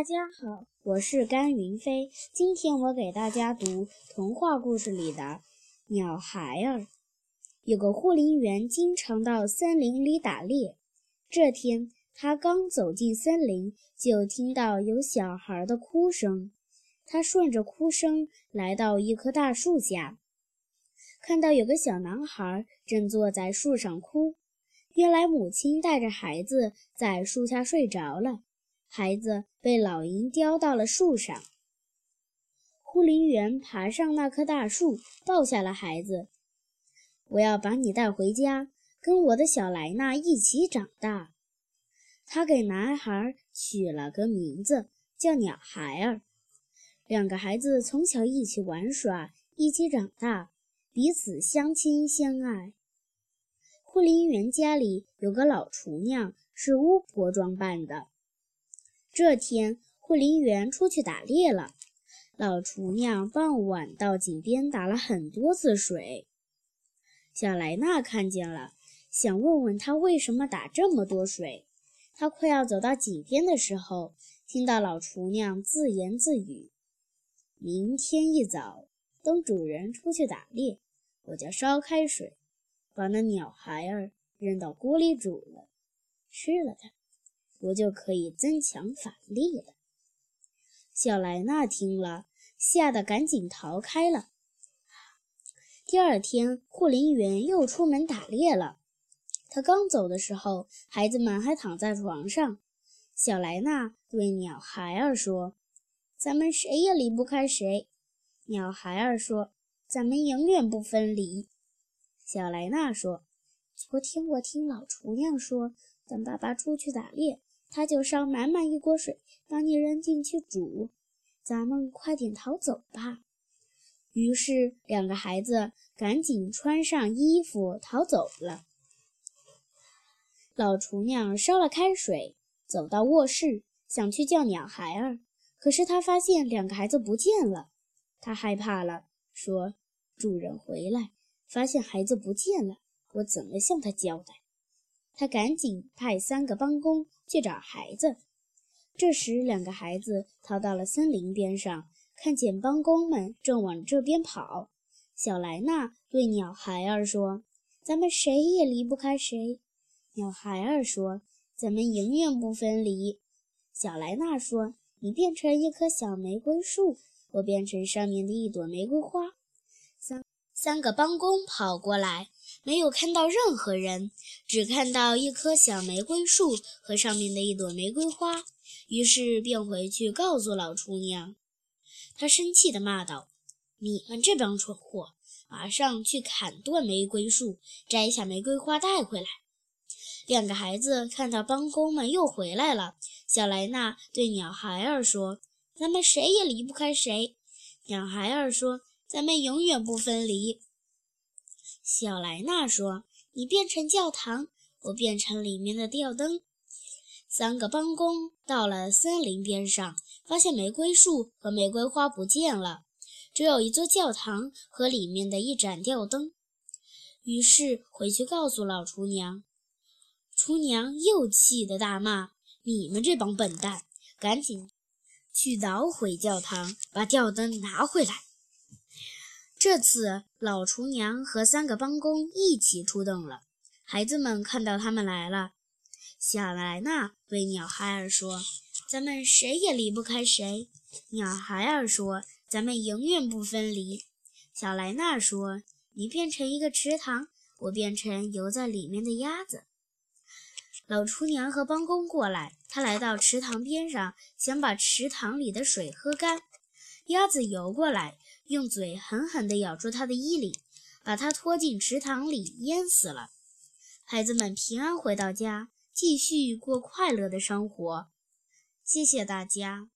大家好，我是甘云飞。今天我给大家读童话故事里的《鸟孩儿》。有个护林员，经常到森林里打猎。这天，他刚走进森林，就听到有小孩的哭声。他顺着哭声来到一棵大树下，看到有个小男孩正坐在树上哭。原来，母亲带着孩子在树下睡着了。孩子被老鹰叼到了树上。护林员爬上那棵大树，抱下了孩子。我要把你带回家，跟我的小莱娜一起长大。他给男孩取了个名字，叫鸟孩儿。两个孩子从小一起玩耍，一起长大，彼此相亲相爱。护林员家里有个老厨娘，是巫婆装扮的。这天，护林员出去打猎了。老厨娘傍晚到井边打了很多次水。小莱娜看见了，想问问他为什么打这么多水。他快要走到井边的时候，听到老厨娘自言自语：“明天一早，等主人出去打猎，我就烧开水，把那鸟孩儿扔到锅里煮了，吃了它。”我就可以增强法力了。小莱娜听了，吓得赶紧逃开了。第二天，护林员又出门打猎了。他刚走的时候，孩子们还躺在床上。小莱娜对鸟孩儿说：“咱们谁也离不开谁。”鸟孩儿说：“咱们永远不分离。”小莱娜说：“昨天我听老厨娘说，等爸爸出去打猎。”他就烧满满一锅水，把你扔进去煮。咱们快点逃走吧！于是，两个孩子赶紧穿上衣服逃走了。老厨娘烧了开水，走到卧室，想去叫鸟孩儿，可是她发现两个孩子不见了。她害怕了，说：“主人回来，发现孩子不见了，我怎么向他交代？”他赶紧派三个帮工去找孩子。这时，两个孩子逃到了森林边上，看见帮工们正往这边跑。小莱娜对鸟孩儿说：“咱们谁也离不开谁。”鸟孩儿说：“咱们永远不分离。”小莱娜说：“你变成一棵小玫瑰树，我变成上面的一朵玫瑰花。”三三个帮工跑过来。没有看到任何人，只看到一棵小玫瑰树和上面的一朵玫瑰花，于是便回去告诉老厨娘。他生气地骂道：“你们这帮蠢货，马上去砍断玫瑰树，摘下玫瑰花带回来。”两个孩子看到帮工们又回来了，小莱娜对鸟孩儿说：“咱们谁也离不开谁。”鸟孩儿说：“咱们永远不分离。”小莱娜说：“你变成教堂，我变成里面的吊灯。”三个帮工到了森林边上，发现玫瑰树和玫瑰花不见了，只有一座教堂和里面的一盏吊灯。于是回去告诉老厨娘，厨娘又气得大骂：“你们这帮笨蛋，赶紧去捣毁教堂，把吊灯拿回来！”这次，老厨娘和三个帮工一起出动了。孩子们看到他们来了，小莱娜对鸟孩儿说：“咱们谁也离不开谁。”鸟孩儿说：“咱们永远不分离。”小莱娜说：“你变成一个池塘，我变成游在里面的鸭子。”老厨娘和帮工过来，他来到池塘边上，想把池塘里的水喝干。鸭子游过来。用嘴狠狠地咬住他的衣领，把他拖进池塘里淹死了。孩子们平安回到家，继续过快乐的生活。谢谢大家。